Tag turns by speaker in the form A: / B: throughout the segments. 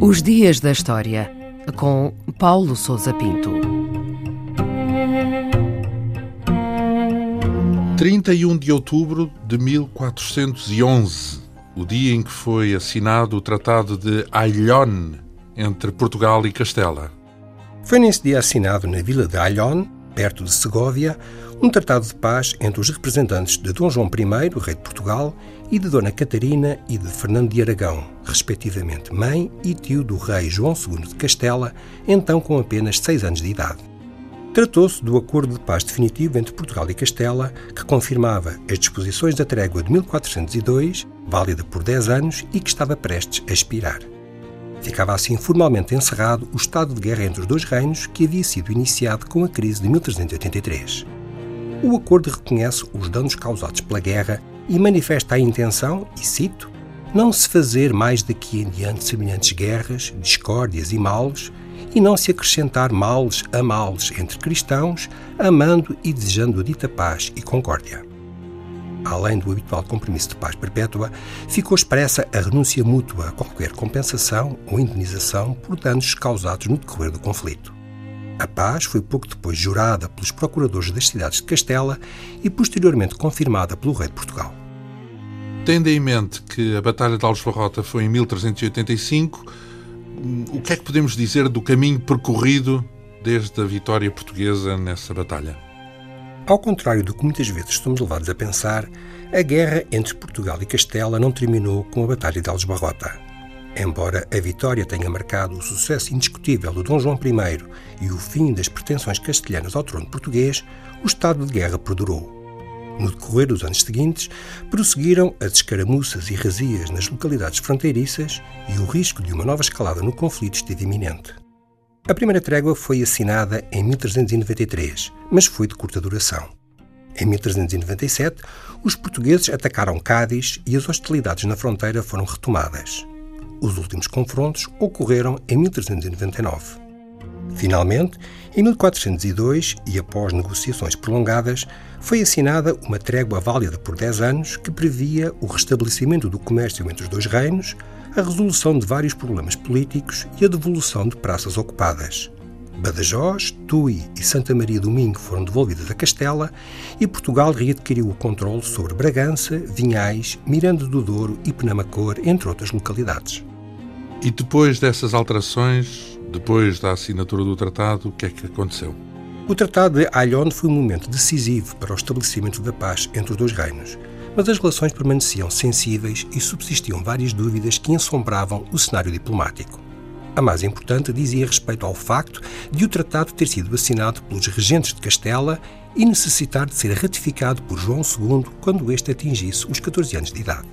A: Os Dias da História, com Paulo Souza Pinto.
B: 31 de outubro de 1411, o dia em que foi assinado o Tratado de Aillon entre Portugal e Castela.
C: Foi nesse dia assinado na vila de Aillon, perto de Segóvia, um tratado de paz entre os representantes de Dom João I, rei de Portugal, e de Dona Catarina e de Fernando de Aragão, respectivamente mãe e tio do rei João II de Castela, então com apenas seis anos de idade. Tratou-se do acordo de paz definitivo entre Portugal e Castela, que confirmava as disposições da trégua de 1402, válida por 10 anos e que estava prestes a expirar. Ficava assim formalmente encerrado o estado de guerra entre os dois reinos que havia sido iniciado com a crise de 1383. O acordo reconhece os danos causados pela guerra e manifesta a intenção, e cito, não se fazer mais daqui em diante semelhantes guerras, discórdias e males, e não se acrescentar males a males entre cristãos, amando e desejando a dita paz e concórdia além do habitual compromisso de paz perpétua, ficou expressa a renúncia mútua a qualquer compensação ou indenização por danos causados no decorrer do conflito. A paz foi pouco depois jurada pelos procuradores das cidades de Castela e posteriormente confirmada pelo rei de Portugal.
B: Tendo em mente que a Batalha de Alves foi em 1385, o que é que podemos dizer do caminho percorrido desde a vitória portuguesa nessa batalha?
C: Ao contrário do que muitas vezes somos levados a pensar, a guerra entre Portugal e Castela não terminou com a Batalha de Alves Barrota. Embora a vitória tenha marcado o sucesso indiscutível do Dom João I e o fim das pretensões castelhanas ao trono português, o estado de guerra perdurou. No decorrer dos anos seguintes, prosseguiram as escaramuças e razias nas localidades fronteiriças e o risco de uma nova escalada no conflito esteve iminente. A primeira trégua foi assinada em 1393, mas foi de curta duração. Em 1397, os portugueses atacaram Cádiz e as hostilidades na fronteira foram retomadas. Os últimos confrontos ocorreram em 1399. Finalmente, em 1402, e após negociações prolongadas, foi assinada uma trégua válida por 10 anos que previa o restabelecimento do comércio entre os dois reinos, a resolução de vários problemas políticos e a devolução de praças ocupadas. Badajoz, Tui e Santa Maria Domingo foram devolvidas a Castela e Portugal readquiriu o controle sobre Bragança, Vinhais, Miranda do Douro e Penamacor, entre outras localidades.
B: E depois dessas alterações, depois da assinatura do tratado, o que é que aconteceu?
C: O Tratado de Aillon foi um momento decisivo para o estabelecimento da paz entre os dois reinos mas as relações permaneciam sensíveis e subsistiam várias dúvidas que ensombravam o cenário diplomático. A mais importante dizia respeito ao facto de o tratado ter sido assinado pelos regentes de Castela e necessitar de ser ratificado por João II quando este atingisse os 14 anos de idade.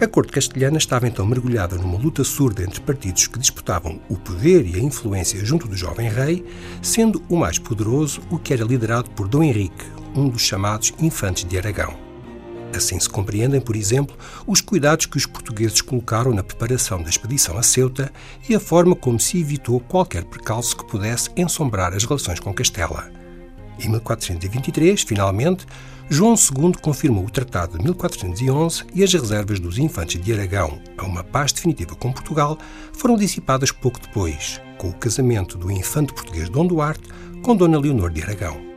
C: A corte castelhana estava então mergulhada numa luta surda entre partidos que disputavam o poder e a influência junto do jovem rei, sendo o mais poderoso o que era liderado por Dom Henrique, um dos chamados Infantes de Aragão. Assim se compreendem, por exemplo, os cuidados que os portugueses colocaram na preparação da expedição a Ceuta e a forma como se evitou qualquer percalço que pudesse ensombrar as relações com Castela. Em 1423, finalmente, João II confirmou o Tratado de 1411 e as reservas dos infantes de Aragão a uma paz definitiva com Portugal foram dissipadas pouco depois, com o casamento do infante português Dom Duarte com Dona Leonor de Aragão.